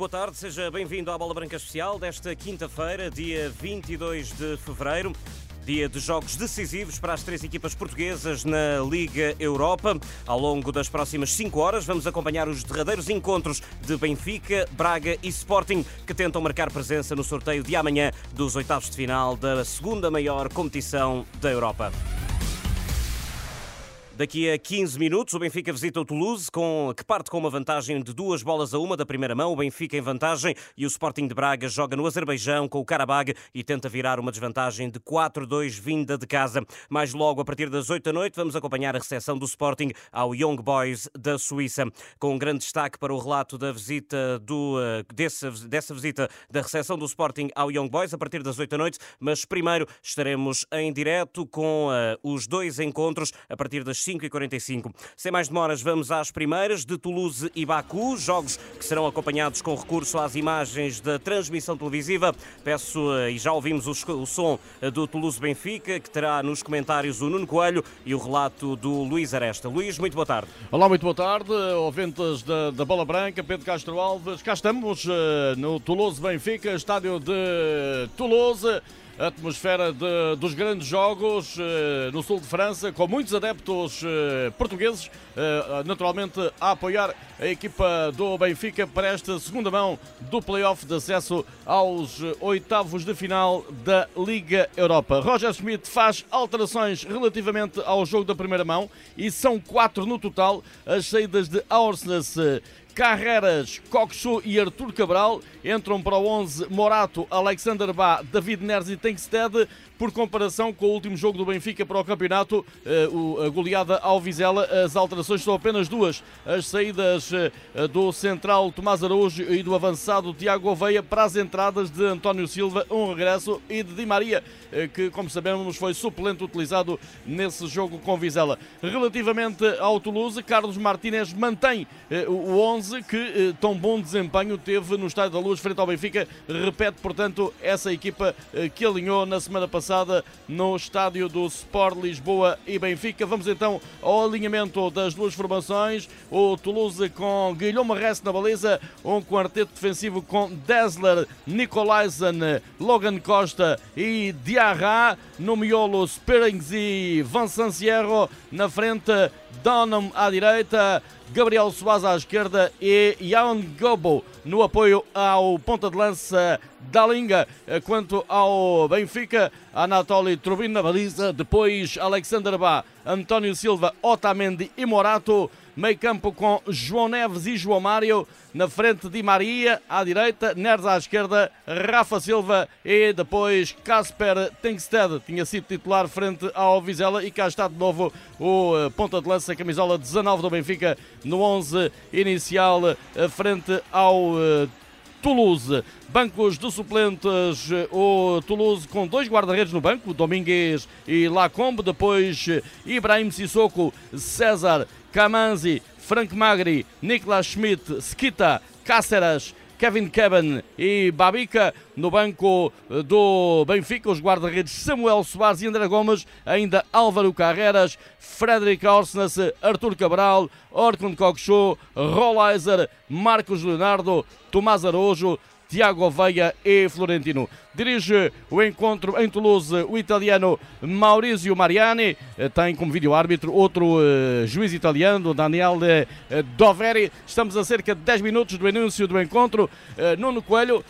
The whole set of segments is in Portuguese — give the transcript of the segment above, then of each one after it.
Boa tarde, seja bem-vindo à Bola Branca Especial desta quinta-feira, dia 22 de fevereiro. Dia de jogos decisivos para as três equipas portuguesas na Liga Europa. Ao longo das próximas cinco horas, vamos acompanhar os derradeiros encontros de Benfica, Braga e Sporting, que tentam marcar presença no sorteio de amanhã dos oitavos de final da segunda maior competição da Europa. Daqui a 15 minutos, o Benfica visita o Toulouse, com, que parte com uma vantagem de duas bolas a uma da primeira mão. O Benfica em vantagem e o Sporting de Braga joga no Azerbaijão com o Karabag e tenta virar uma desvantagem de 4-2 vinda de casa. Mais logo, a partir das 8 da noite, vamos acompanhar a recepção do Sporting ao Young Boys da Suíça, com um grande destaque para o relato da visita do, eh, dessa, dessa visita da recepção do Sporting ao Young Boys a partir das 8 da noite. Mas primeiro estaremos em direto com uh, os dois encontros a partir das 5 e 45. Sem mais demoras, vamos às primeiras de Toulouse e Baku, jogos que serão acompanhados com recurso às imagens da transmissão televisiva. Peço, eh, e já ouvimos o, som eh, do Toulouse-Benfica, que terá nos comentários o Nuno Coelho e o relato do Luís Aresta. Luís, muito boa tarde. Olá, muito boa tarde. Ouvintes da, da Bola Branca, Pedro Castro Alves. Cá estamos uh, no Toulouse-Benfica, estádio de Toulouse atmosfera de, dos grandes jogos uh, no sul de França, com muitos adeptos uh, portugueses, uh, naturalmente a apoiar a equipa do Benfica para esta segunda mão do play-off de acesso aos oitavos de final da Liga Europa. Roger Schmidt faz alterações relativamente ao jogo da primeira mão e são quatro no total. As saídas de Aursnes Carreras, Coxo e Artur Cabral entram para o 11 Morato, Alexander Bá, David Neres e Tenkstead por comparação com o último jogo do Benfica para o campeonato, eh, a goleada ao Vizela, as alterações são apenas duas. As saídas eh, do central Tomás Araújo e do avançado Tiago Oveia para as entradas de António Silva, um regresso, e de Di Maria, eh, que, como sabemos, foi suplente utilizado nesse jogo com Vizela. Relativamente ao Toulouse, Carlos Martínez mantém o 11 que tão bom desempenho teve no Estádio da Luz frente ao Benfica. Repete, portanto, essa equipa que alinhou na semana passada passada no estádio do Sport Lisboa e Benfica. Vamos então ao alinhamento das duas formações. O Toulouse com Guilherme Rest na baliza, um quarteto defensivo com Dessler, Nicolaisen, Logan Costa e Diarra. No miolo, Sperings e Vincent Sierro. Na frente, Donham à direita. Gabriel Soares à esquerda e Jan Gobo no apoio ao ponta de lança da Linga. Quanto ao Benfica, Anatoly Trubin na baliza, depois Alexander Bá, António Silva, Otamendi e Morato. Meio campo com João Neves e João Mário. Na frente de Maria, à direita, Neres à esquerda, Rafa Silva e depois Casper Tengsted. Tinha sido titular frente ao Vizela e cá está de novo o eh, ponta de lança, camisola 19 do Benfica no 11 inicial, eh, frente ao eh, Toulouse. Bancos de suplentes, o Toulouse com dois guarda-redes no banco, Domingues e Lacombe, depois Ibrahim Sissoko, César Kamanzi, Frank Magri, Niklas Schmidt, Skita, Cáceres, Kevin Keben e Babica. No banco do Benfica, os guarda-redes Samuel Soares e André Gomes, ainda Álvaro Carreras, Frederic Orsnes, Artur Cabral, Orkun Kokshu, Rolleiser, Marcos Leonardo, Tomás Araújo, Tiago Oveia e Florentino. Dirige o encontro em Toulouse o italiano Maurizio Mariani. Eh, tem como vídeo-árbitro outro uh, juiz italiano, Daniel uh, Doveri. Estamos a cerca de 10 minutos do anúncio do encontro. Uh, Nuno Coelho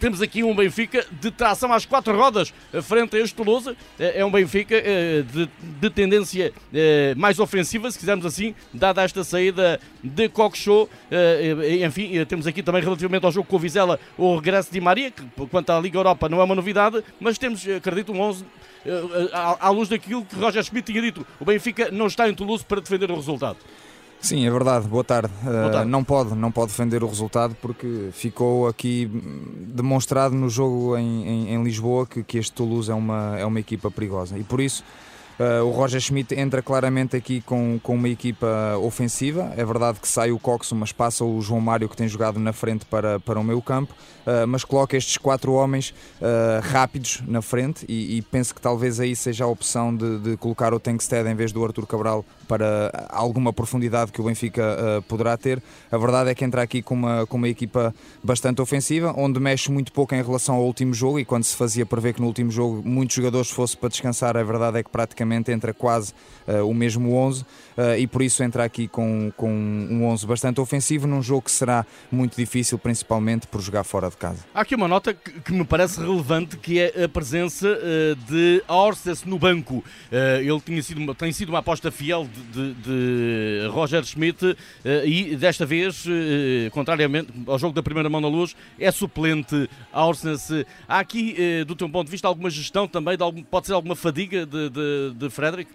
temos aqui um Benfica de tração às quatro rodas frente a este Toulouse. É, é um Benfica eh, de, de tendência eh, mais ofensiva, se quisermos assim, dada esta saída de. Eh, enfim, temos aqui também relativamente ao jogo com o Vizela o regresso de Maria, que quanto à Liga Europa não é uma novidade, mas temos, acredito, um 11 à luz daquilo que Roger Schmidt tinha dito. O Benfica não está em Toulouse para defender o resultado. Sim, é verdade. Boa tarde. Boa tarde. Uh, não pode, não pode defender o resultado porque ficou aqui demonstrado no jogo em, em, em Lisboa que, que este Toulouse é uma, é uma equipa perigosa e por isso Uh, o Roger Schmidt entra claramente aqui com, com uma equipa ofensiva. É verdade que sai o Coxo, mas passa o João Mário que tem jogado na frente para, para o meio campo. Uh, mas coloca estes quatro homens rápidos na frente e, e, penso que talvez aí seja a opção de, de colocar o Tankstead em vez do Arthur Cabral para alguma profundidade que o Benfica uh, poderá ter. A verdade é que entra aqui com uma, com uma equipa bastante ofensiva, onde mexe muito pouco em relação ao último jogo e quando se fazia prever que no último jogo muitos jogadores fossem para descansar, a verdade é que praticamente entra quase uh, o mesmo 11 uh, e por isso entra aqui com, com um 11 bastante ofensivo num jogo que será muito difícil, principalmente por jogar fora de casa. Há aqui uma nota que, me parece relevante que é a presença de Orstes no banco. ele tinha sido, tem sido uma aposta fiel de, de, de Roger Schmidt e desta vez, contrariamente ao jogo da primeira mão na luz, é suplente Orstes. Há aqui, do teu ponto de vista, alguma gestão também, de algum, pode ser alguma fadiga de, de, de Frederick?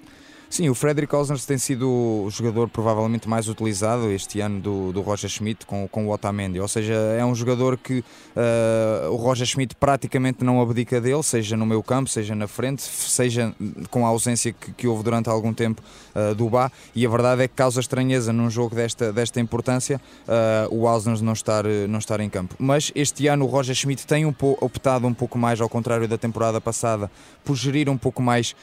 Sim, o Frederick Osners tem sido o jogador provavelmente mais utilizado este ano do, do Roger Schmidt com, com o Otamendi, ou seja, é um jogador que uh, o Roger Schmidt praticamente não abdica dele, seja no meio campo, seja na frente, seja com a ausência que, que houve durante algum tempo uh, do Bá, e a verdade é que causa estranheza num jogo desta, desta importância uh, o Osners não estar, não estar em campo. Mas este ano o Roger Schmidt tem um optado um pouco mais, ao contrário da temporada passada, por gerir um pouco mais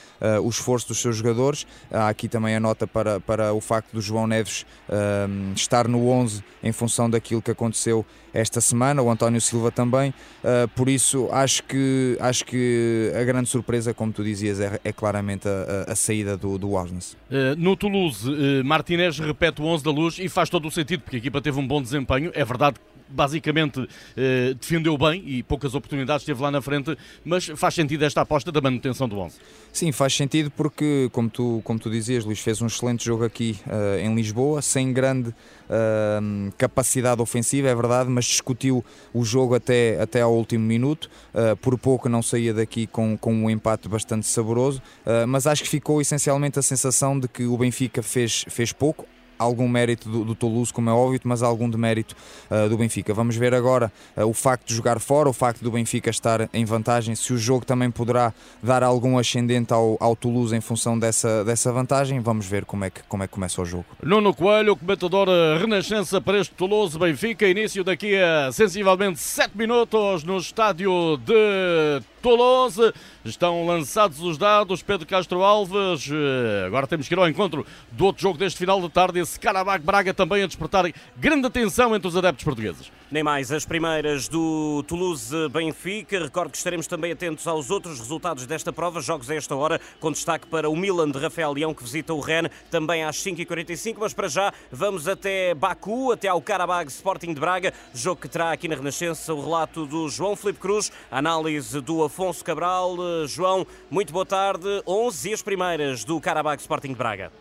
o esforço dos seus jogadores Há aqui também a nota para, para o facto do João Neves um, estar no 11 em função daquilo que aconteceu esta semana, o António Silva também. Uh, por isso, acho que, acho que a grande surpresa, como tu dizias, é, é claramente a, a, saída do, do Osnes. Uh, no Toulouse, uh, Martinez repete o 11 da luz e faz todo o sentido, porque a equipa teve um bom desempenho. É verdade que basicamente eh, defendeu bem e poucas oportunidades teve lá na frente, mas faz sentido esta aposta da manutenção do 11. Sim, faz sentido porque, como tu, como tu dizias, Luís fez um excelente jogo aqui uh, em Lisboa, sem grande capacidade ofensiva, é verdade, mas discutiu o jogo até, até ao último minuto. Uh, por pouco não saía daqui com, com um empate bastante saboroso, mas acho que ficou essencialmente a sensação de que o Benfica fez, fez pouco algum mérito do, do Toulouse, como é óbvio, mas algum de mérito uh, do Benfica. Vamos ver agora uh, o facto de jogar fora, o facto do Benfica estar em vantagem, se o jogo também poderá dar algum ascendente ao, ao Toulouse em função dessa, dessa vantagem. Vamos ver como é, que, como é que começa o jogo. Nuno Coelho, comentador Renascença para este Toulouse Benfica, início daqui a sensivelmente 7 minutos no estádio de Toulouse. Estão lançados os dados. Pedro Castro Alves. Eh, agora temos que ir ao encontro do outro jogo deste final de tarde. Esse Carabag Braga também a despertar grande atenção entre os adeptos portugueses. Nem mais as primeiras do Toulouse-Benfica. Recordo que estaremos também atentos aos outros resultados desta prova. Jogos a esta hora, com destaque para o Milan de Rafael Leão, que visita o Rennes, também às 5h45. Mas para já, vamos até Baku, até ao Karabag Sporting de Braga. Jogo que terá aqui na Renascença o relato do João Felipe Cruz, análise do Afonso Cabral. João, muito boa tarde. 11 e as primeiras do Karabakh Sporting de Braga.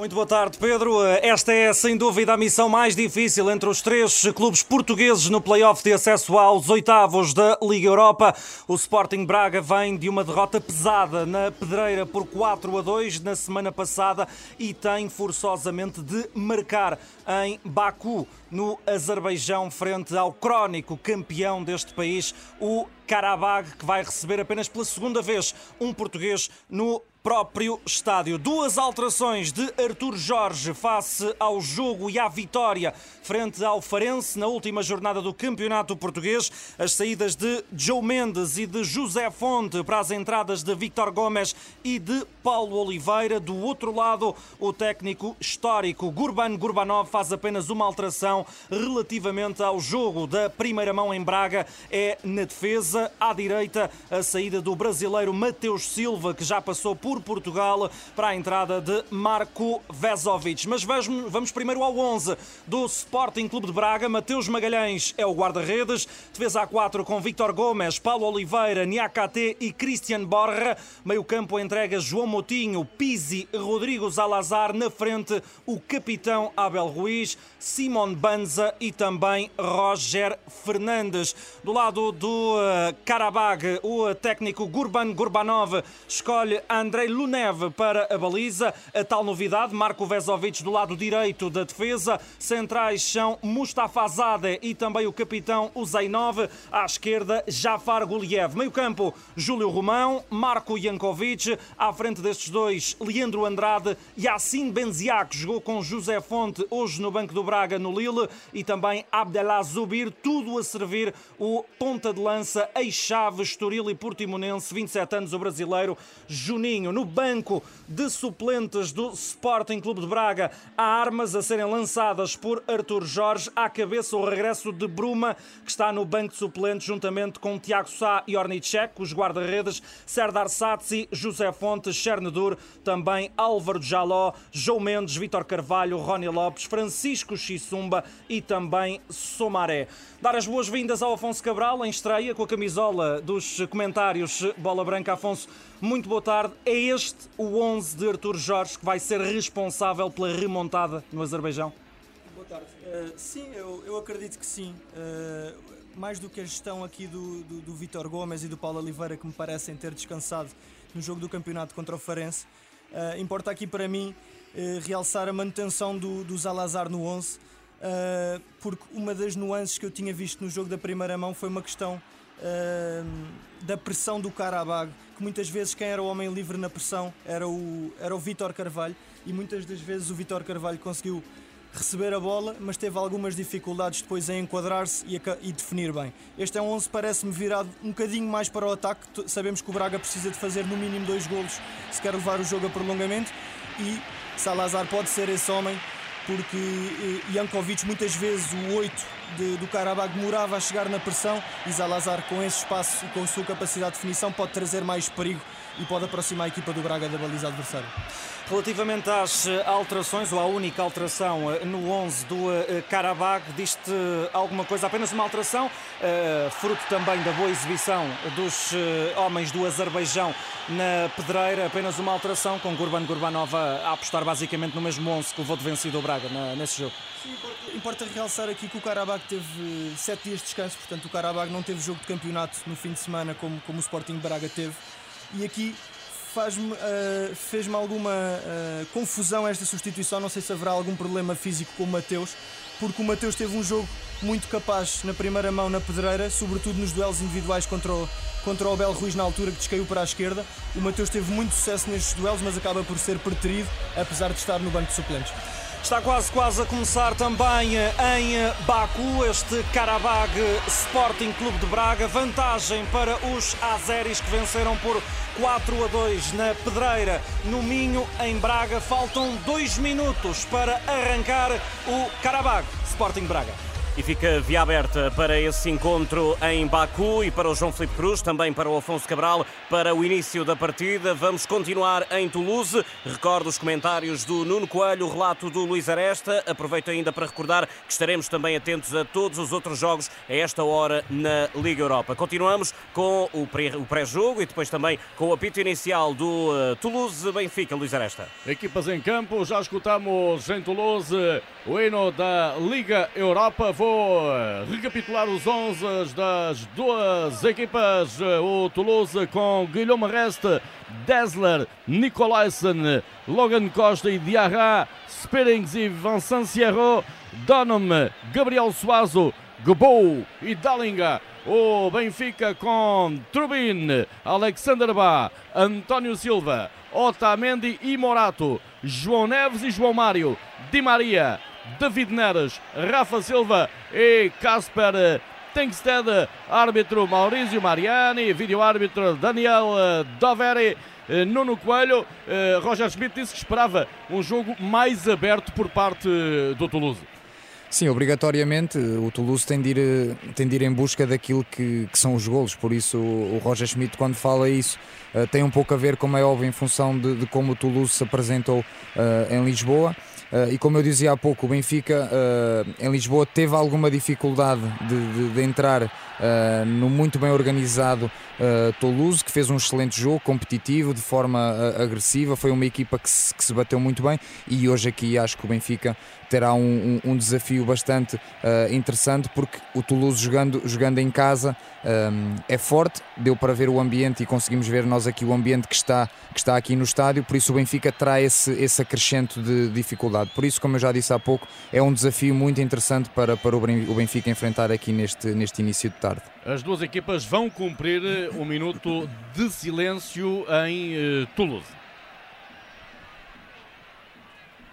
Muito boa tarde, Pedro. Esta é sem dúvida a missão mais difícil entre os três clubes portugueses no play-off de acesso aos oitavos da Liga Europa. O Sporting Braga vem de uma derrota pesada na Pedreira por 4 a 2 na semana passada e tem forçosamente de marcar em Baku, no Azerbaijão, frente ao crónico campeão deste país, o Karabag, que vai receber apenas pela segunda vez um português no próprio estádio. Duas alterações de Artur Jorge face ao jogo e à vitória frente ao Farense na última jornada do Campeonato Português. As saídas de Joe Mendes e de José Fonte para as entradas de Victor Gomes e de Paulo Oliveira. Do outro lado, o técnico histórico Gurban Gurbanov faz apenas uma alteração relativamente ao jogo da primeira mão em Braga. É na defesa, à direita, a saída do brasileiro Mateus Silva, que já passou por por Portugal para a entrada de Marco Vezovic. Mas vamos primeiro ao 11 do Sporting Clube de Braga. Mateus Magalhães é o guarda-redes. Defesa A4 com Victor Gomes, Paulo Oliveira, Niakate e Christian Borra. Meio campo entrega João Motinho, Pizzi, Rodrigo Zalazar. Na frente o capitão Abel Ruiz, Simon Banza e também Roger Fernandes. Do lado do uh, Karabag, o técnico Gurban Gurbanov escolhe André Andrei Luneve para a baliza. A tal novidade, Marco Vezovic do lado direito da defesa. Centrais são Mustafa Zade e também o capitão Uzainov. À esquerda, Jafar Guliev. Meio campo, Júlio Romão, Marco Jankovic. À frente destes dois, Leandro Andrade. Yassin Benziak jogou com José Fonte hoje no Banco do Braga no Lille. E também Abdelá Zubir. Tudo a servir o ponta de lança, ex-chave, Estoril e Portimonense. 27 anos, o brasileiro Juninho No banco de suplentes do Sporting Clube de Braga. Há armas a serem lançadas por Artur Jorge. À cabeça o regresso de Bruma, que está no banco de suplentes juntamente com Tiago Sá e Ornicek, os guarda-redes, Serdar Satsi, José Fontes, Chernedur, também Álvaro Jaló, João Mendes, Vítor Carvalho, Rony Lopes, Francisco Xissumba e também Somaré. Dar as boas-vindas ao Afonso Cabral em estreia com a camisola dos comentários Bola Branca. Afonso, muito boa tarde. É este o 11 de Artur Jorge que vai ser responsável pela remontada no Azerbaijão? Boa tarde. Uh, sim, eu, eu, acredito que sim. Uh, mais do que a gestão aqui do, do, do Vitor Gomes e do Paulo Oliveira, que me parecem ter descansado no jogo do campeonato contra o Farense, uh, importa aqui para mim realçar a manutenção do, do Zalazar no 11, porque uma das nuances que eu tinha visto no jogo da primeira mão foi uma questão da pressão do Karabag, que muitas vezes quem era o homem livre na pressão era o, era o Vitor Carvalho, e muitas das vezes o Vitor Carvalho conseguiu receber a bola, mas teve algumas dificuldades depois em enquadrar-se e, e, definir bem. Este é um 11 parece-me virado um bocadinho mais para o ataque. Sabemos que o Braga precisa de fazer no mínimo dois golos se quer levar o jogo a prolongamento e Salazar pode ser esse homem porque eh, Jankovic muitas vezes o 8 de, do Karabag demorava a chegar na pressão e Salazar com esse espaço e com a sua capacidade de definição pode trazer mais perigo e pode aproximar a equipa do Braga da baliza adversária. Relativamente às eh, alterações, ou à única alteração eh, no 11 do eh, Karabag, diz-te alguma coisa? Apenas uma alteração, fruto também da boa exibição dos homens do Azerbaijão na pedreira, apenas uma alteração com Gurban Gurbanov a apostar basicamente no mesmo 11 que levou de vencido o Braga nesse jogo. Sim, importa, importa, realçar aqui que o Karabag teve sete dias de descanso, portanto o Karabag não teve jogo de campeonato no fim de semana como, como o Sporting Braga teve. E aqui faz-me, uh, fez-me alguma uh, confusão esta substituição. Não sei se haverá algum problema físico com o Mateus, porque o Mateus teve um jogo muito capaz na primeira mão na pedreira, sobretudo nos duelos individuais contra o, contra o Bel Ruiz na altura que descaiu para a esquerda. O Mateus teve muito sucesso nestes duelos, mas acaba por ser preterido, apesar de estar no banco de suplentes. Está quase quase a começar também em Baku este Karabag Sporting Clube de Braga. Vantagem para os azeris que venceram por 4 a 2 na Pedreira, no Minho, em Braga. Faltam dois minutos para arrancar o Karabag Sporting Braga. E fica via aberta para esse encontro em Baku e para o João Felipe Cruz, também para o Afonso Cabral, para o início da partida. Vamos continuar em Toulouse. Recordo os comentários do Nuno Coelho, o relato do Luís Aresta. Aproveito ainda para recordar que estaremos também atentos a todos os outros jogos a esta hora na Liga Europa. Continuamos com o pré-jogo e depois também com o apito inicial do uh, Toulouse-Benfica, Luís Aresta. Equipas em campo, já escutamos em Toulouse o hino da Liga Europa vou recapitular os 11 das duas equipas. O Toulouse com Guilherme Reste, Dessler, Nicolaisen, Logan Costa e Diarra, Sperings e Vincent Sierro, Donham, Gabriel Suazo, Gobou e Dallinga. O Benfica com Trubin, Alexander Bá, António Silva, Otamendi e Morato, João Neves e João Mário, Di Maria, David Neres, Rafa Silva e Casper Tengsted, árbitro Maurício Mariani, vídeo-árbitro Daniel Doveri. Nuno Coelho, Roger Schmidt disse que esperava um jogo mais aberto por parte do Toulouse. Sim, obrigatoriamente o Toulouse tem de ir, tem de ir em busca daquilo que, que são os golos, por isso o Roger Schmidt quando fala isso tem um pouco a ver, como é óbvio, em função de, de como o Toulouse se apresentou em Lisboa. Uh, e como eu dizia há pouco, o Benfica uh, em Lisboa teve alguma dificuldade de, de, de entrar uh, no muito bem organizado Toulouse, que fez um excelente jogo, competitivo, de forma agressiva. Foi uma equipa que se, que se, bateu muito bem e hoje aqui acho que o Benfica terá um, um, um desafio bastante interessante porque o Toulouse jogando, jogando em casa um, é forte, deu para ver o ambiente e conseguimos ver nós aqui o ambiente que está, que está aqui no estádio, por isso o Benfica terá esse, esse acrescento de dificuldade dificuldade. Por isso, como eu já disse há pouco, é um desafio muito interessante para, para o Benfica enfrentar aqui neste, neste início de tarde. As duas equipas vão cumprir eh, um minuto de silêncio em uh, Toulouse.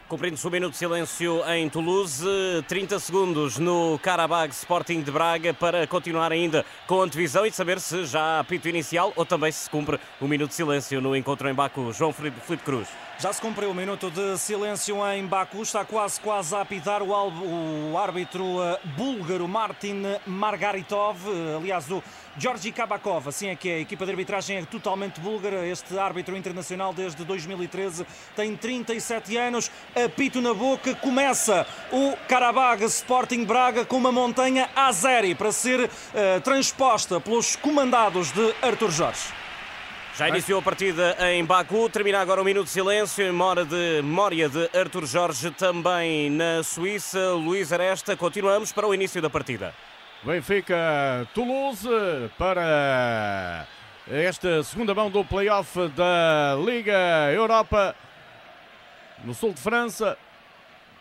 Cumprindo-se um minuto de silêncio em Toulouse, 30 segundos no Karabag Sporting de Braga para continuar ainda com a antevisão e saber se já há apito inicial ou também se cumpre o um minuto de silêncio no encontro em Baku. João Felipe Cruz. Já se cumpriu o um minuto de silêncio em Baku, está quase quase a apitar o, árbitro uh, búlgaro Martin Margaritov, uh, aliás o Georgi Kabakov, assim é que é, a equipa de arbitragem é totalmente búlgara, este árbitro internacional desde 2013 tem 37 anos, apito na boca, começa o Karabag Sporting Braga com uma montanha Azeri para ser uh, transposta pelos comandados de Artur Jorge. Já iniciou a partida em Baku, termina agora um minuto de silêncio em memória de, memória de Arthur Jorge, também na Suíça. Luís Aresta, continuamos para o início da partida. Benfica Toulouse para esta segunda mão do play-off da Liga Europa no sul de França.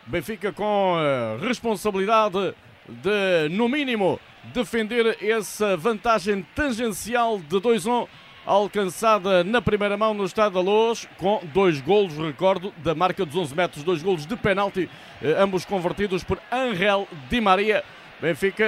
Benfica com responsabilidade de, no mínimo, defender essa vantagem tangencial de 2-1 alcançada na primeira mão no Estado da Luz, com dois golos, recordo, da marca dos 11 metros, dois golos de penalti, ambos convertidos por Angel Di Maria. Benfica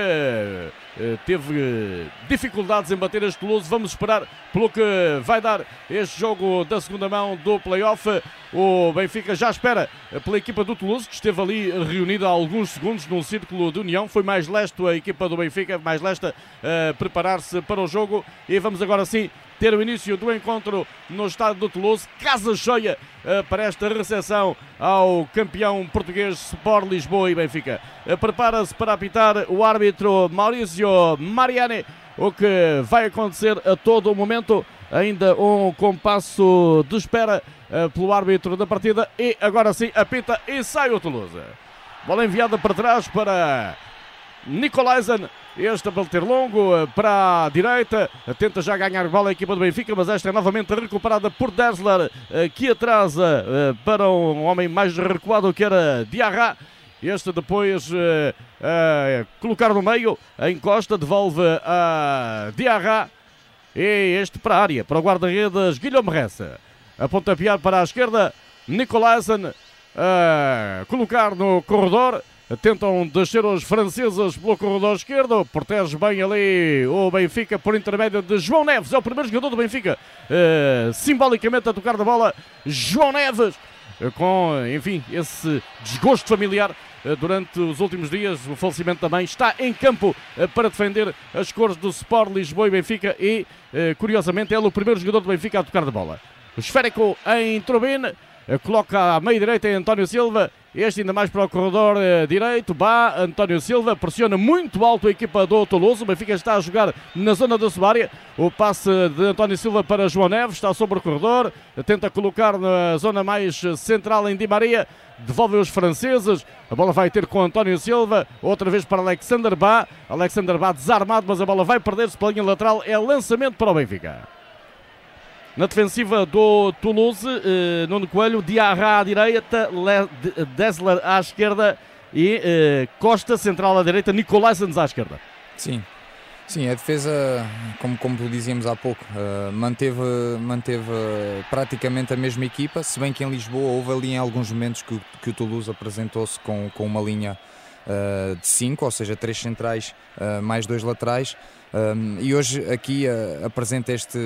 teve dificuldades em bater este Toulouse. Vamos esperar pelo que vai dar este jogo da segunda mão do playoff. O Benfica já espera pela equipa do Toulouse, que esteve ali reunida há alguns segundos num círculo de união. Foi mais leste a equipa do Benfica, mais lesta a preparar-se para o jogo. E vamos agora sim ter o início do encontro no estádio do Toulouse. Casa cheia uh, para esta recepção ao campeão português Sport Lisboa e Benfica. Uh, Prepara-se para apitar o árbitro Maurício Mariani. O que vai acontecer a todo o momento. Ainda um compasso de espera uh, pelo árbitro da partida. E agora sim apita e sai o Toulouse. Bola enviada para trás para Nicolaisen. Este a bater longo para a direita. Tenta já ganhar bola a equipa do Benfica, mas esta é novamente recuperada por Dessler, que atrasa para um homem mais recuado que era Diarra. Este depois colocar no meio, a encosta, devolve a Diarra. E este para a área, para o guarda-redes Guilherme Ressa. A pontapear para a esquerda, Nicolaisen. Uh, colocar no corredor. Tentam descer os franceses pelo corredor esquerdo. Protege bem ali o Benfica por intermédio de João Neves. É o primeiro jogador do Benfica. Uh, simbolicamente a tocar da bola. João Neves. Uh, com, enfim, esse desgosto familiar uh, durante os últimos dias. O falecimento também está em campo para defender as cores do Sport Lisboa e Benfica. E, curiosamente, ele é o primeiro jogador do Benfica a tocar da bola. O esférico em Turbine. Coloca à meia direita António Silva. Este ainda mais para o corredor eh, direito. Bá, António Silva pressiona muito alto a equipa do Toulouse. O Benfica está a jogar na zona da Subária. O passe de António Silva para João Neves está sobre o corredor. Tenta colocar na zona mais central em Di Maria. Devolve os franceses. A bola vai ter com António Silva. Outra vez para Alexander Bá. Alexander Bá desarmado, mas a bola vai perder-se pela linha lateral. É lançamento para o Benfica. Na defensiva do Toulouse, eh, Nuno Coelho, Diarra à direita, Dessler à esquerda e eh, Costa central à direita, Nicolaisens à esquerda. Sim, sim, a defesa, como, como dizíamos há pouco, uh, manteve, manteve praticamente a mesma equipa, se bem que em Lisboa houve ali em alguns momentos que, que o Toulouse apresentou-se com, com uma linha uh, de 5, ou seja, três centrais uh, mais dois laterais. Um, e hoje aqui uh, apresenta este,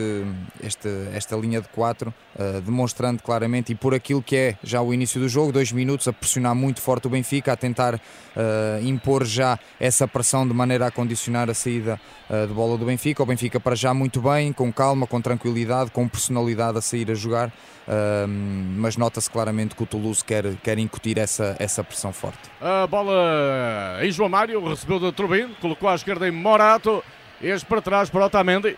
este, esta linha de 4, uh, demonstrando claramente, e por aquilo que é já o início do jogo, dois minutos a pressionar muito forte o Benfica, a tentar uh, impor já essa pressão de maneira a condicionar a saída de bola do Benfica. O Benfica para já muito bem, com calma, com tranquilidade, com personalidade a sair a jogar, mas nota-se claramente que o Toulouse quer, quer incutir essa, essa pressão forte. A bola em João Mário, recebeu da Turbin, colocou à esquerda em Morato. Este para trás para Otamendi.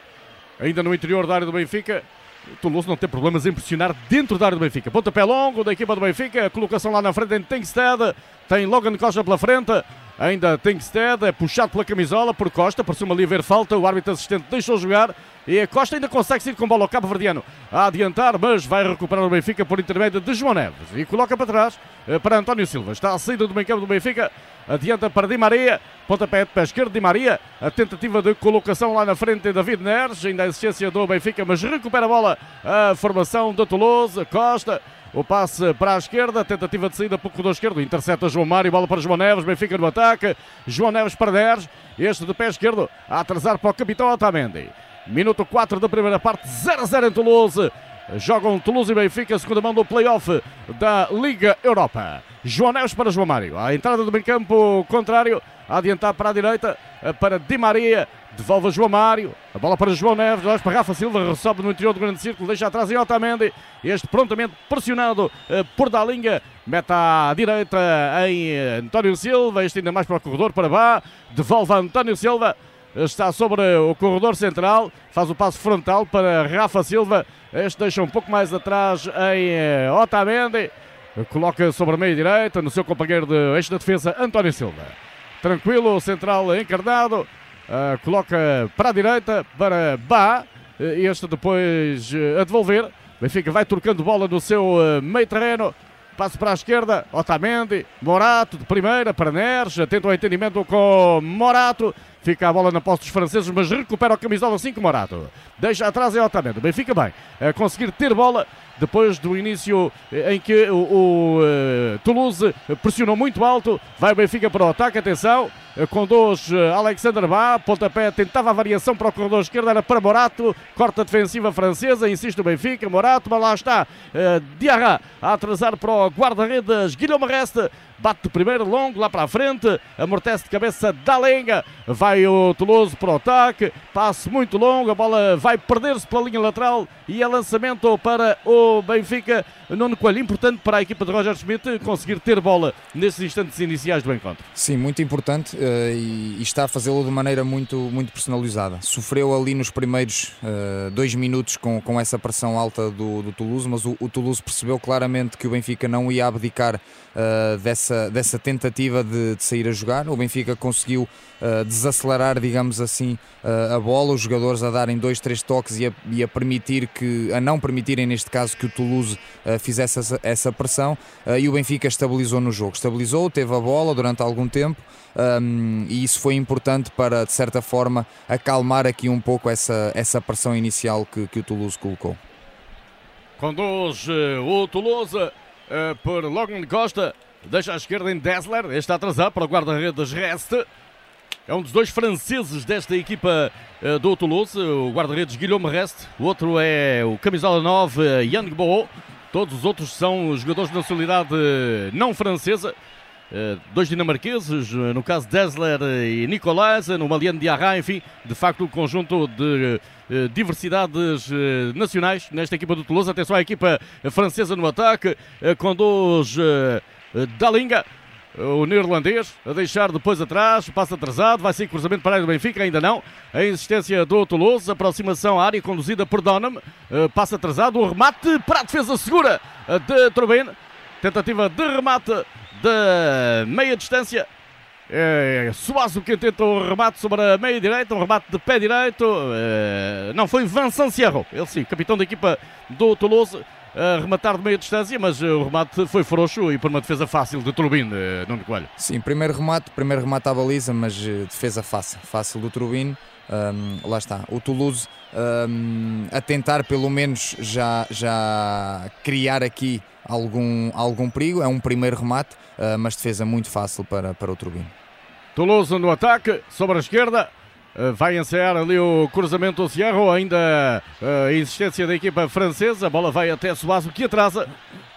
Ainda no interior da área do Benfica. O Toulouse não tem problemas em pressionar dentro da área do Benfica. Pontapé longo da equipa do Benfica. Colocação lá na frente em Tenkstead. Tem Logan Costa pela frente. Ainda Tenkstead. É puxado pela camisola por Costa. Presume ali ver falta. O árbitro assistente deixou jogar. E Costa ainda consegue sair com bola ao Cabo Verdiano a adiantar, mas vai recuperar o Benfica por intermédio de João Neves. E coloca para trás eh, para António Silva. Está a saída do meio campo do Benfica. Adianta para Di Maria. Pontapé de pé esquerdo Di Maria. A tentativa de colocação lá na frente de David Neres. Ainda a existência do Benfica, mas recupera a bola a formação de Toulouse. Costa O passe para a esquerda, tentativa de saída para o corredor esquerdo, intercepta João Mário, bola para João Neves, Benfica no ataque, João Neves para 10, este de pé esquerdo a atrasar para o capitão Otamendi. Minuto 4 da primeira parte, 0 a 0 em Toulouse. Jogam Toulouse e Benfica, segunda mão do play-off da Liga Europa. João Neves para João Mário. A entrada do meio-campo contrário, a adiantar para a direita, para Di Maria. Devolve a João Mário. A bola para João Neves. Nós para Rafa Silva. Resobe no interior do grande círculo. Deixa atrás em Otamendi. Este prontamente pressionado uh, por Dalinga. Mete à direita em uh, António Silva. Este ainda mais para o corredor para Bá. Devolve a António Silva. Está sobre o corredor central. Faz o passo frontal para Rafa Silva. Este deixa um pouco mais atrás em uh, Otamendi. Coloca sobre a meia direita no seu companheiro de eixo da defesa, António Silva. Tranquilo, central encarnado. Uh, coloca para a direita, para Bá. Uh, este depois a devolver. Benfica vai trocando bola no seu meio terreno. Passo para a esquerda, Otamendi, Morato de primeira para Neres, atento ao entendimento com Morato. Fica a bola na posse dos franceses, mas recupera o camisola 5 Morato. Deixa atrás é Otamendi. Benfica bem a conseguir ter bola depois do início em que o, o uh, Toulouse pressionou muito alto. Vai o Benfica para o ataque, atenção. Conduz uh, Alexander Bá, pontapé, tentava a variação para o corredor esquerdo, era para Morato, corta defensiva francesa, insiste o Benfica, Morato, mas lá está uh, Diarra a atrasar para o guarda-redes Guilherme Reste, bate primeiro longo lá para frente, amortece de cabeça da lenga, vai o Toulouse para o ataque, passe muito longo, a bola vai perder-se pela linha lateral e é lançamento para o Benfica. Nuno Coelho, importante para a equipa de Roger Schmidt conseguir ter bola nesses instantes iniciais do encontro. Sim, muito importante uh, e, está a fazê-lo de maneira muito, muito personalizada. Sofreu ali nos primeiros uh, dois minutos com, com essa pressão alta do, do Toulouse, mas o, o, Toulouse percebeu claramente que o Benfica não ia abdicar uh, dessa, dessa tentativa de, de, sair a jogar. O Benfica conseguiu desacelerar, digamos assim, a bola, os jogadores a darem dois, três toques e a, e a permitir que, a não permitirem neste caso que o Toulouse fizesse essa, essa pressão e o Benfica estabilizou no jogo. Estabilizou, teve a bola durante algum tempo um, e isso foi importante para, de certa forma, acalmar aqui um pouco essa, essa pressão inicial que, que o Toulouse colocou. Conduz uh, o Toulouse uh, por Logan Costa, deixa à esquerda em Dessler, este atrasado para o guarda-redes Reste. É um dos dois franceses desta equipa uh, do Toulouse, o guarda-redes Guilherme Reste, o outro é o camisola 9 Yannick Boho. Todos os outros são jogadores de nacionalidade não francesa. Uh, dois dinamarqueses, no caso Dessler e Nicolás, no Maliano Diarra, enfim, de facto, um conjunto de diversidades nacionais nesta equipa do Toulouse. Atenção à equipa francesa no ataque, Dalinga o neerlandês a deixar depois atrás, passa atrasado, vai ser cruzamento para a área do Benfica, ainda não. A insistência do Toulouse, aproximação à área conduzida por Donham, uh, passa atrasado, o remate para a defesa segura de Trubin, tentativa de remate de meia distância. É, Suazo que tenta o remate sobre a meia direita, um remate de pé direito. É, não foi Vincent Sierro, ele sim, capitão da equipa do Toulouse a rematar de meia distância, mas o remate foi frouxo e por uma defesa fácil de Turbine, eh, Nuno Coelho. Sim, primeiro remate, primeiro remate à baliza, mas eh, defesa fácil, fácil do Turbine. Um, lá está, o Toulouse um, a tentar pelo menos já, já criar aqui algum, algum perigo. É um primeiro remate, uh, mas defesa muito fácil para, para o Turbine. Toulouse no ataque, sobre a esquerda, eh, vai ensaiar ali o cruzamento do Cierro, ainda eh, a insistência da equipa francesa, a bola vai até Suazo que atrasa,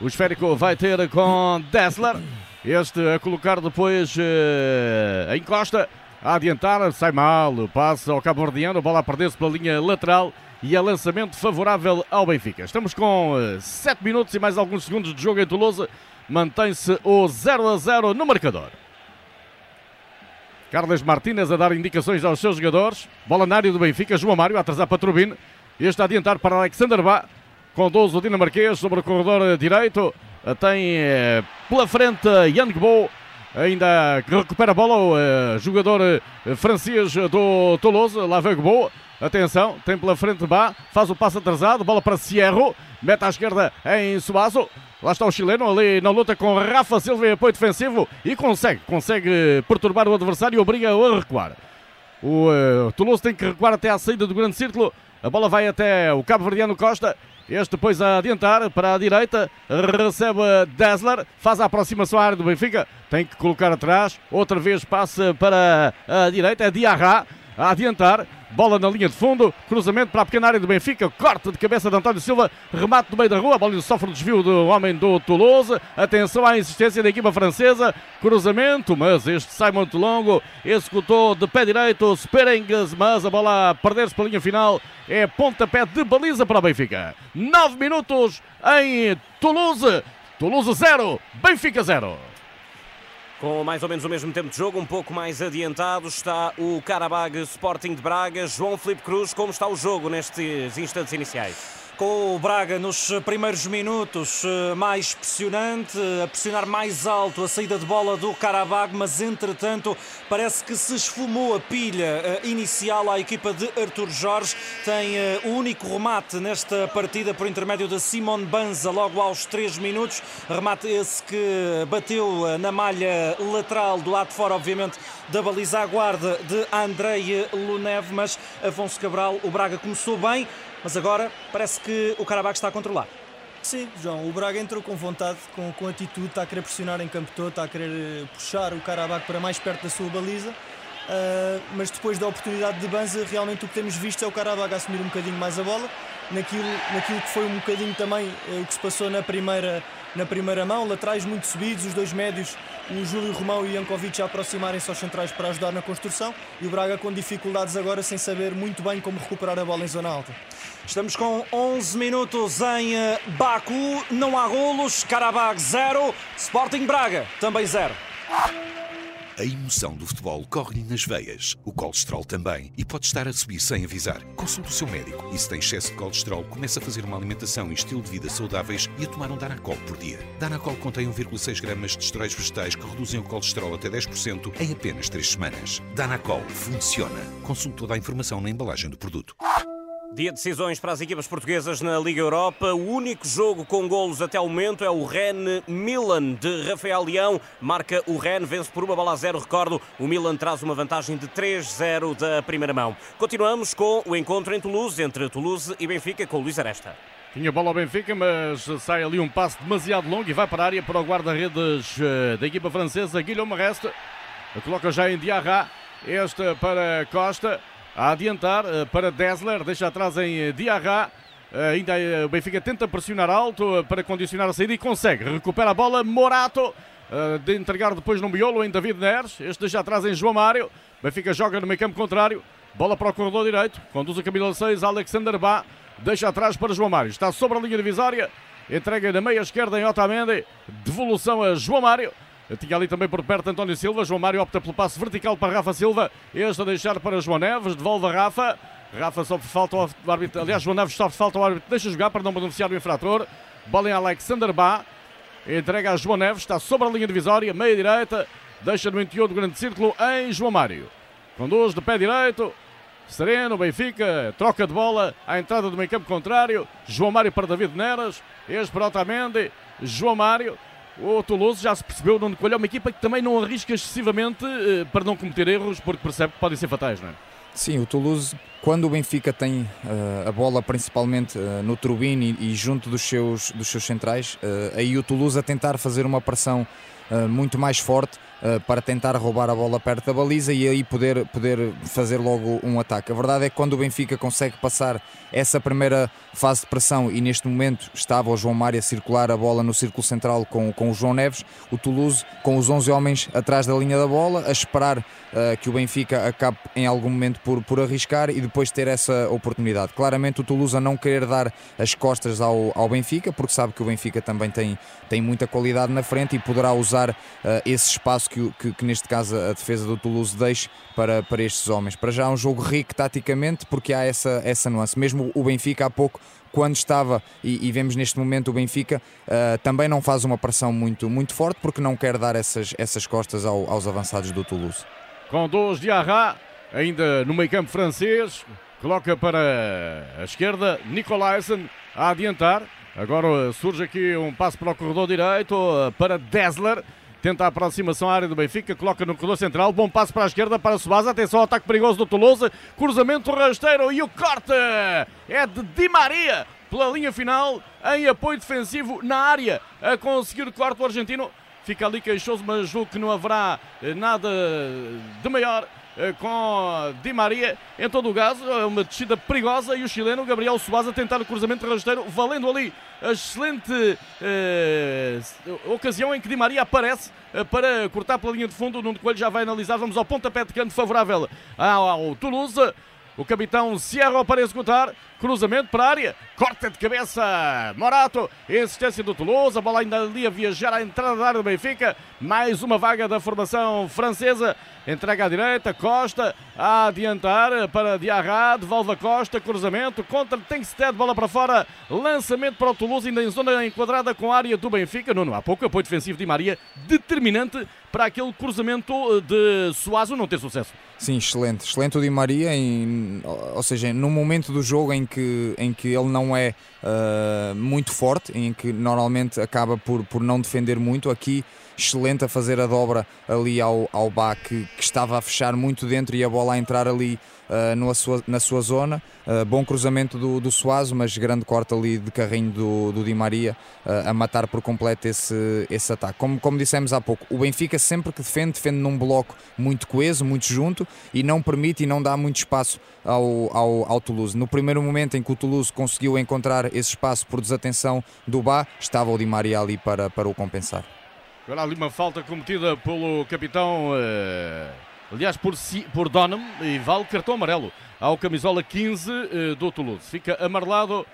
o esférico vai ter com Dessler, este a colocar depois uh, em costa, a adiantar, sai mal, passa ao cabo a bola a perder-se pela linha lateral. E a lançamento favorável ao Benfica. Estamos com 7 minutos e mais alguns segundos de jogo em Toulouse, mantém-se o 0 a 0 no marcador. Carlos Martínez a dar indicações aos seus jogadores. Bola na área do Benfica. João Mário a atrasar para Turbine. Este a adiantar para Alexander Bá. Com 12 o dinamarquês sobre o corredor direito. Tem eh, pela frente Yang Bo. Ainda recupera a bola o eh, jogador eh, francês do Toulouse. Lá vem Bo. Atenção, tem pela frente Bá. Faz o passo atrasado. Bola para Cierro. Mete à esquerda em Suazo. Lá está o chileno ali na luta com Rafa Silva em apoio defensivo e consegue, consegue perturbar o adversário e obriga-o a recuar. O uh, Toulouse tem que recuar até à saída do grande círculo. A bola vai até o Cabo Verdeano Costa. Este depois a adiantar para a direita, recebe Dessler, faz a aproximação à área do Benfica, tem que colocar atrás, outra vez passa para a direita, é Diarra a adiantar, Bola na linha de fundo, cruzamento para a pequena área do Benfica, corte de cabeça de António Silva, remate no meio da rua, a bola sofre o desvio do homem do Toulouse. Atenção à insistência da equipa francesa, cruzamento, mas este sai muito longo, executou de pé direito Sperengues, mas a bola a perder-se para a linha final é pontapé de baliza para o Benfica. 9 minutos em Toulouse, Toulouse 0, Benfica 0. Com mais ou menos o mesmo tempo de jogo, um pouco mais adiantado, está o Karabag Sporting de Braga. João Felipe Cruz, como está o jogo nestes instantes iniciais? Com o Braga nos primeiros minutos eh, mais pressionante, a pressionar mais alto a saída de bola do Carabag, mas entretanto parece que se esfumou a pilha eh, inicial à equipa de Artur Jorge. Tem eh, o único remate nesta partida por intermédio de Simon Banza logo aos 3 minutos. Remate esse que bateu na malha lateral do lado de fora, obviamente, da baliza à guarda de Andrei Lunev, mas Afonso Cabral, o Braga começou bem, mas agora parece que o Karabakh está a controlar. Sim, João, o Braga entrou com vontade, com, com atitude, está a querer pressionar em campo todo, está a querer eh, puxar o Karabakh para mais perto da sua baliza. Uh, mas depois da oportunidade de Banza, realmente o que temos visto é o Karabakh assumir um bocadinho mais a bola, naquilo, naquilo que foi um bocadinho também uh, o que se passou na primeira, na primeira mão, laterais muito subidos, os dois médios, o Júlio Romão e o Jankovic a aproximarem-se aos centrais para ajudar na construção e o Braga com dificuldades agora sem saber muito bem como recuperar a bola em zona alta. Estamos com 11 minutos em eh, Baku, não há golos, Karabag 0, Sporting Braga também 0. A emoção do futebol corre-lhe nas veias, o colesterol também, e pode estar a subir sem avisar. Consulte o seu médico e se tem excesso de colesterol, comece a fazer uma alimentação e estilo de vida saudáveis e a tomar um Danacol por dia. Danacol contém 1,6 gramas de esteróis vegetais que reduzem o colesterol até 10% em apenas 3 semanas. Danacol funciona. Consulte toda a informação na embalagem do produto. Dia de decisões para as equipas portuguesas na Liga Europa. O único jogo com golos até o momento é o Ren Milan de Rafael Leão. Marca o Ren, vence por uma bola a zero. Recordo, o Milan traz uma vantagem de 3-0 da primeira mão. Continuamos com o encontro em Toulouse, entre Toulouse e Benfica, com o Luís Aresta. Tinha bola ao Benfica, mas sai ali um passo demasiado longo e vai para a área para o guarda-redes eh, da equipa francesa, Guilherme Reste. Coloca já em Diarra, esta para Costa a adiantar eh, para Dessler, deixa atrás em eh, Diarra. Eh, ainda o Benfica tenta pressionar alto para condicionar a saída e consegue. Recupera a bola, Morato, de entregar depois no miolo em David Neres. Este deixa atrás em João Mário. Benfica joga no meio campo contrário. Bola para o corredor direito. Conduz a Camila 6, Alexander Bá. Deixa atrás para João Mário. Está sobre a linha divisória. Entrega na meia esquerda em Otamendi. Devolução a João Mário. Tinha ali também por perto António Silva. João Mário opta pelo passe vertical para Rafa Silva. Este a deixar para João Neves. Devolve a Rafa. Rafa sofre falta ao árbitro. Aliás, João Neves sofre falta ao árbitro. Deixa jogar para não beneficiar o infrator. Bola em Alexander Bá. Entrega a João Neves. Está sobre a linha divisória. Meia direita. Deixa no interior do grande círculo em João Mário. Conduz de pé direito. Sereno, Benfica, troca de bola à entrada do meio campo contrário. João Mário para David Neres. Este para Otamendi. João Mário o Toulouse já se percebeu onde colhe é uma equipa que também não arrisca excessivamente uh, para não cometer erros, porque percebe que podem ser fatais, não é? Sim, o Toulouse, quando o Benfica tem uh, a bola principalmente uh, no turbine e, e, junto dos seus, dos seus centrais, aí o Toulouse a tentar fazer uma pressão muito mais forte uh, para tentar roubar a bola perto da baliza e aí poder, poder fazer logo um ataque. A verdade é que quando o Benfica consegue passar essa primeira fase de pressão e neste momento estava o João Mário a circular a bola no círculo central com, com o João Neves, o Toulouse com os 11 homens atrás da linha da bola, a esperar uh, que o Benfica acabe em algum momento por, por arriscar e depois ter essa oportunidade. Claramente o Toulouse a não querer dar as costas ao, ao Benfica, porque sabe que o Benfica também tem, tem muita qualidade na frente e poderá usar uh, esse espaço que, que, que, neste caso a defesa do Toulouse deixe para, para estes homens. Para já é um jogo rico taticamente, porque há essa, essa nuance. Mesmo o Benfica há pouco quando estava, e, e, vemos neste momento o Benfica, uh, também não faz uma pressão muito, muito forte porque não quer dar essas, essas costas ao, aos avançados do Toulouse. Com dois de Arra, ainda no meio campo francês, coloca para a esquerda Nicolaisen a adiantar. Agora surge aqui um passo para o corredor direito para Dessler. tenta a aproximação à área do Benfica, coloca no corredor central, bom passo para a esquerda para Subasa, atenção ao ataque perigoso do Toulouse, cruzamento rasteiro e o corte é de Di Maria pela linha final, em apoio defensivo na área, a conseguir o corte o argentino. Fica ali queixoso, mas julgo que não haverá eh, nada de maior eh, com Di Maria. Em todo o caso, é uma descida perigosa e o chileno Gabriel Soares a tentar o cruzamento rasteiro, valendo ali a excelente eh, ocasião em que Di Maria aparece eh, para cortar pela linha de fundo. O Nuno Coelho já vai analisar. Vamos ao pontapé de canto favorável ao Toulouse. O capitão Sierra para executar. Cruzamento para a área. Corta de cabeça. Morato. Existência do Toulouse. A bola ainda ali a viajar à entrada da área do Benfica. Mais uma vaga da formação francesa. Entrega à direita. Costa a adiantar para Diarra. Devolve a Costa. Cruzamento. Contra Tengsted. Bola para fora. Lançamento para o Toulouse. Ainda em zona enquadrada com a área do Benfica. Não, não há pouco. Apoio defensivo de Maria. Determinante para aquele cruzamento de Suazo não ter sucesso. Sim, excelente. Excelente o Di Maria, em, ou seja, no momento do jogo em que, em que ele não é uh, muito forte, em que normalmente acaba por, por não defender muito, aqui excelente a fazer a dobra ali ao, ao Bá que, estava a fechar muito dentro e a bola a entrar ali uh, na, sua, na sua zona. Uh, bom cruzamento do, do Suazo, mas grande corte ali de carrinho do, do Di Maria uh, a matar por completo esse, esse ataque. Como, como dissemos há pouco, o Benfica sempre que defende, defende num bloco muito coeso, muito junto e não permite e não dá muito espaço ao, ao, ao Toulouse. No primeiro momento em que o Toulouse conseguiu encontrar esse espaço por desatenção do Bá, estava o Di Maria ali para, para o compensar. Agora ali uma falta cometida pelo capitão. Uh aliás, por, si, por Donham, e vale cartão amarelo ao camisola 15 uh, do Toulouse. Fica amarelado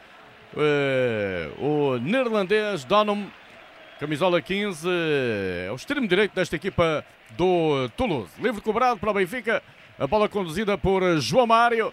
uh, o neerlandês Donham, camisola 15, é o extremo direito desta equipa do Toulouse. Livre cobrado para o Benfica, a bola conduzida por João Mário.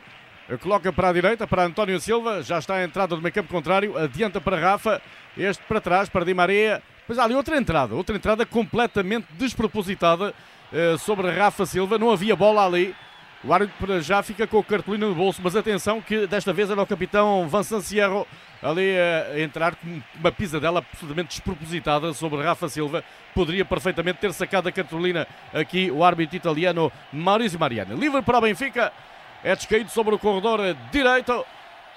Coloca para a direita, para António Silva, já está a entrada do meio campo contrário, adianta para Rafa, este para trás, para Di Maria. Pois há ali outra entrada, outra entrada completamente despropositada eh, sobre Rafa Silva. Não havia bola ali. O árbitro já fica com o cartolina no bolso, mas atenção que desta vez era o capitão Vincent Sierro ali a entrar com uma pisadela absolutamente despropositada sobre Rafa Silva. Poderia perfeitamente ter sacado a cartolina aqui o árbitro italiano Maurizio Mariano. Livre para o Benfica, é descaído sobre o corredor direito.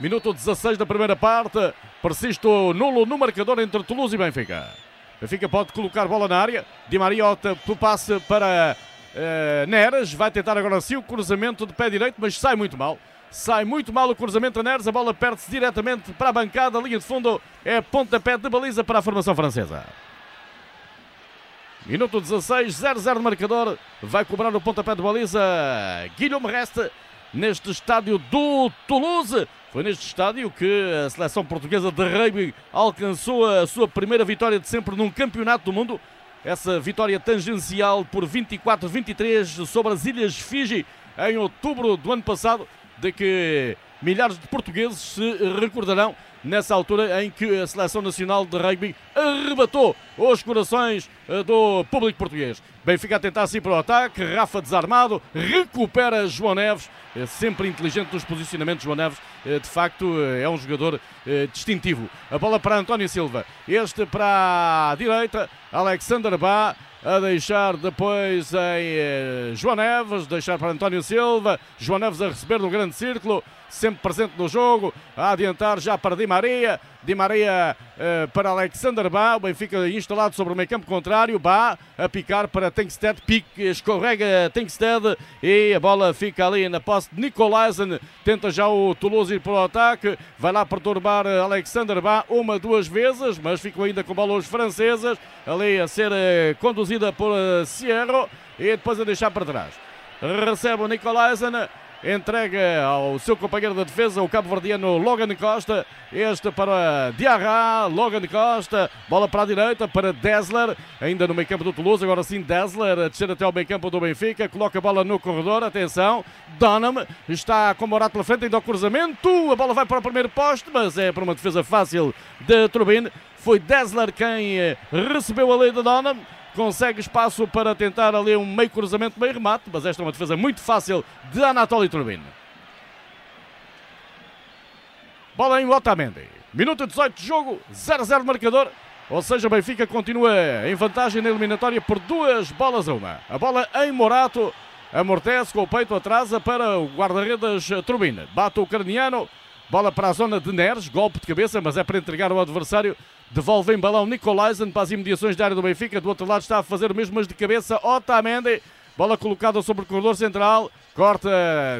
Minuto 16 da primeira parte. Persiste o nulo no marcador entre Toulouse e Benfica. Benfica pode colocar bola na área. Di Maria opta por passe para uh, Neres. Vai tentar agora sim o cruzamento de pé direito, mas sai muito mal. Sai muito mal o cruzamento a Neres. A bola perde-se diretamente para a bancada. A linha de fundo é pontapé de baliza para a formação francesa. Minuto 16, 0-0 de marcador. Vai cobrar o pontapé de baliza Guilherme Reste neste estádio do Toulouse. Foi neste estádio que a seleção portuguesa de rugby alcançou a sua primeira vitória de sempre num campeonato do mundo. Essa vitória tangencial por 24-23 sobre as Ilhas Fiji em outubro do ano passado, de que milhares de portugueses se recordarão nessa altura em que a Seleção Nacional de Rugby arrebatou os corações eh, do público português. Benfica a tentar sim para o ataque, Rafa desarmado, recupera João Neves, é sempre inteligente nos posicionamentos. João Neves, eh, de facto, eh, é um jogador distintivo. A bola para António Silva, este para a direita, Alexander Bá a deixar depois em João Neves, deixar para António Silva, João Neves a receber no grande círculo, sempre presente no jogo, a adiantar já para Di Maria, Di Maria uh, para Alexander Bá, o Benfica instalado sobre o meio campo contrário, Bá a picar para Tenkstead, pique, escorrega Tenkstead e a bola fica ali na posse de Nicolaisen, tenta já o Toulouse ir para o ataque, vai lá perturbar Alexander Bá uma, duas vezes, mas ficou ainda com bola os franceses, ali a ser uh, conduzida por uh, Sierro e depois a deixar para trás. Recebe o Nicolaisen, entrega ao seu companheiro da defesa, o cabo-verdiano Logan Costa. Este para Diarra, Logan Costa, bola para a direita para Dessler, ainda no meio campo do Toulouse. Agora sim, Dessler a descer até ao meio campo do Benfica, coloca a bola no corredor. Atenção, Donham está com Morato pela frente, ainda ao cruzamento. A bola vai para o primeiro poste, mas é para uma defesa fácil de Turbine. Foi Dessler quem eh, recebeu a lei de Donham consegue espaço para tentar ali um meio cruzamento, meio remate, mas esta é uma defesa muito fácil de Anatoly Turbin. Bola em Otamendi. Minuto 18 de jogo, 0-0 marcador. Ou seja, o Benfica continua em vantagem na eliminatória por duas bolas a uma. A bola em Morato amortece com o peito, atrasa para o guarda-redes Turbina. Bate o Carniano, bola para a zona de Neres, golpe de cabeça, mas é para entregar ao adversário. Devolve em balão Nicolaisen para as imediações da área do Benfica. Do outro lado está a fazer o mesmo, mas de cabeça Otamendi. Bola colocada sobre o corredor central. Corta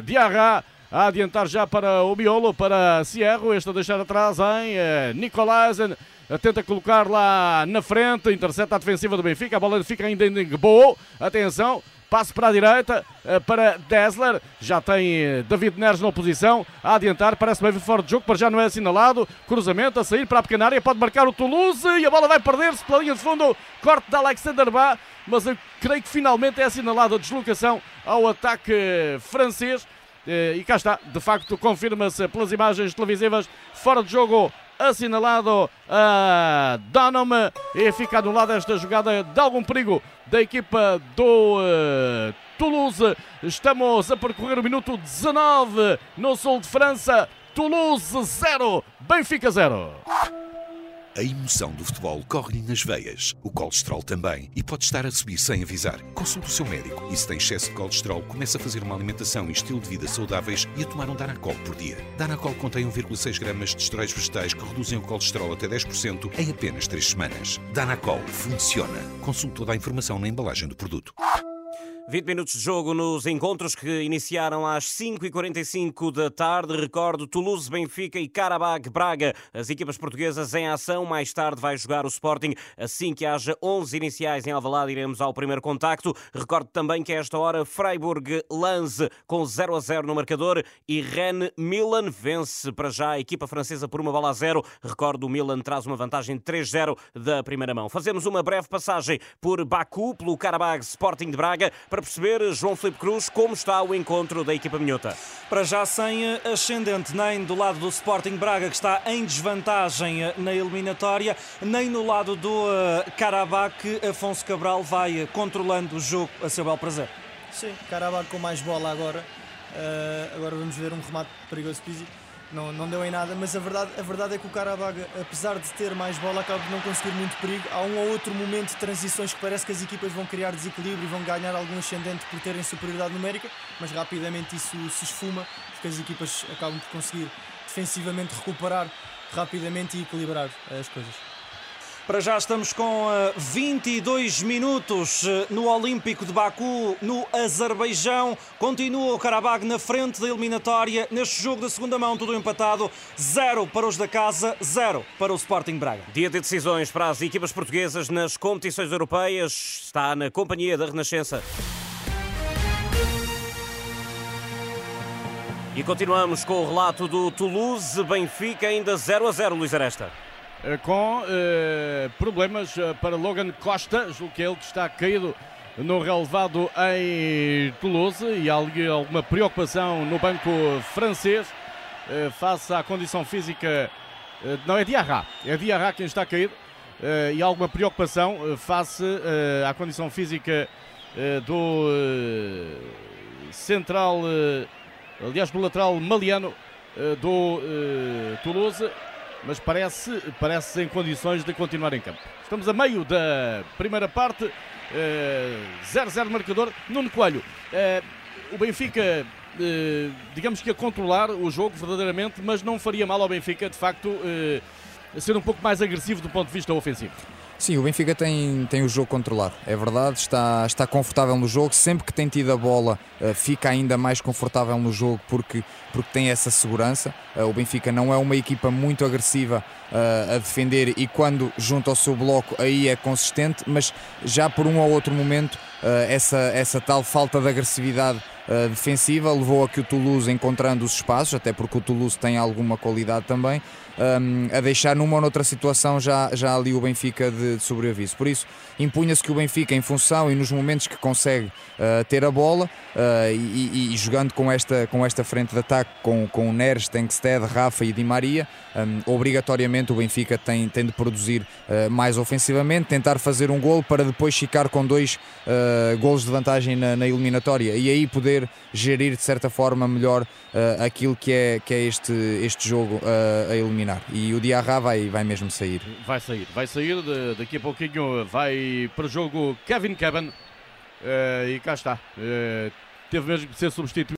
Diarra. A adiantar já para o Miolo, para Cierro. Este a deixar atrás em eh, Nicolaisen. Tenta colocar lá na frente. Intercepta a defensiva do Benfica. A bola fica ainda em Gbo. Atenção. Passe para a direita, eh, para Dessler. Já tem eh, David Neres na oposição. A adiantar, parece bem fora de jogo, para já não é assinalado. Cruzamento a sair para a pequena área. Pode marcar o Toulouse e a bola vai perder-se pela linha de fundo. Corte de Alexander Bá. Mas eu creio que finalmente é assinalada a deslocação ao ataque francês. Eh, e cá está, de facto, confirma-se pelas imagens televisivas. Fora de jogo assinalado a Donham e fica anulada esta jogada de algum perigo da equipa do uh, Toulouse. Estamos a percorrer o minuto 19 no sul de França. Toulouse 0, Benfica 0. A emoção do futebol corre-lhe nas veias, o colesterol também, e pode estar a subir sem avisar. Consulte o seu médico e se tem excesso de colesterol, comece a fazer uma alimentação e estilo de vida saudáveis e a tomar um Danacol por dia. Danacol contém 1,6 gramas de esteróis vegetais que reduzem o colesterol até 10% em apenas 3 semanas. Danacol funciona. Consulte toda a informação na embalagem do produto. 20 minutos de jogo nos encontros que iniciaram às 5h45 da tarde. Recordo Toulouse, Benfica e Karabag Braga. As equipas portuguesas em ação. Mais tarde vai jogar o Sporting. Assim que haja 11 iniciais em Alvalade, iremos ao primeiro contacto. Recordo também que a esta hora Freiburg Lanze com 0 a 0 no marcador e Rennes Milan vence para já a equipa francesa por uma bola a zero. Recordo o Milan traz uma vantagem 3-0 da primeira mão. Fazemos uma breve passagem por Baku, pelo Karabag Sporting de Braga para perceber, João Felipe Cruz, como está o encontro da equipa minhota. Para já sem ascendente, nem do lado do Sporting Braga, que está em desvantagem na eliminatória, nem no lado do Karabakh, eh, Afonso Cabral vai eh, controlando o jogo a seu bel prazer. Sim, Karabakh com mais bola agora. Uh, agora vamos ver um remate perigoso Pizzi não, não deu em nada, mas a verdade, a verdade é que o Carabaga, apesar de ter mais bola, acaba de não conseguir muito perigo. Há um ou outro momento de transições que parece que as equipas vão criar desequilíbrio e vão ganhar algum ascendente por terem superioridade numérica, mas rapidamente isso se esfuma, porque as equipas acabam por conseguir defensivamente recuperar rapidamente e equilibrar as coisas. Para já estamos com 22 eh, minutos eh, no Olímpico de Baku, no Azerbaijão. Continua o Karabag na frente da eliminatória. Neste jogo da segunda mão, tudo empatado. Zero para os da casa, zero para o Sporting Braga. Dia de decisões para as equipas portuguesas nas competições europeias. Está na companhia da Renascença. E continuamos com o relato do Toulouse, Benfica, ainda 0 a 0, Luís Aresta. Eh, com uh, problemas eh, para Logan Costa, julgo que é ele que está caído no relevado em Toulouse e há alguma preocupação no banco francês uh, face à condição física. Uh, não, é Diarra, é Diarra quem está caído e há alguma preocupação face à condição física do central, aliás, do lateral maliano do Toulouse mas parece, parece em condições de continuar em campo. Estamos a meio da primeira parte, 0-0 uh, marcador. Nuno Coelho, uh, o Benfica, uh, digamos que a controlar o jogo verdadeiramente, mas não faria mal ao Benfica, de facto, ser um pouco mais agressivo do ponto de vista ofensivo. Sim, o Benfica tem, tem o jogo controlado, é verdade, está, está confortável no jogo, sempre que tem tido a bola uh, fica ainda mais confortável no jogo porque, porque tem essa segurança. Uh, o Benfica não é uma equipa muito agressiva uh, a defender e quando junto ao seu bloco aí é consistente, mas já por um ou outro momento essa, essa tal falta de agressividade defensiva levou a que o Toulouse, encontrando os espaços, até porque o Toulouse tem alguma qualidade também, um, a deixar numa ou noutra situação já, já ali o Benfica de, de sobreaviso. Por isso, impunha-se que o Benfica, em função e nos momentos que consegue uh, ter a bola uh, e, e, jogando com esta, com esta frente de ataque, com, com Neres, Tenkstead, Rafa e Di Maria, um, obrigatoriamente o Benfica tem, tem de produzir uh, mais ofensivamente, tentar fazer um golo para depois ficar com dois uh, golos de vantagem na, na, eliminatória e aí poder gerir de certa forma melhor aquilo que é, que é este, este jogo a eliminar. E o Diarra vai, vai mesmo sair. Vai sair, vai sair, de, daqui a pouquinho vai para o jogo Kevin Kevin e cá está. teve mesmo que ser substituído.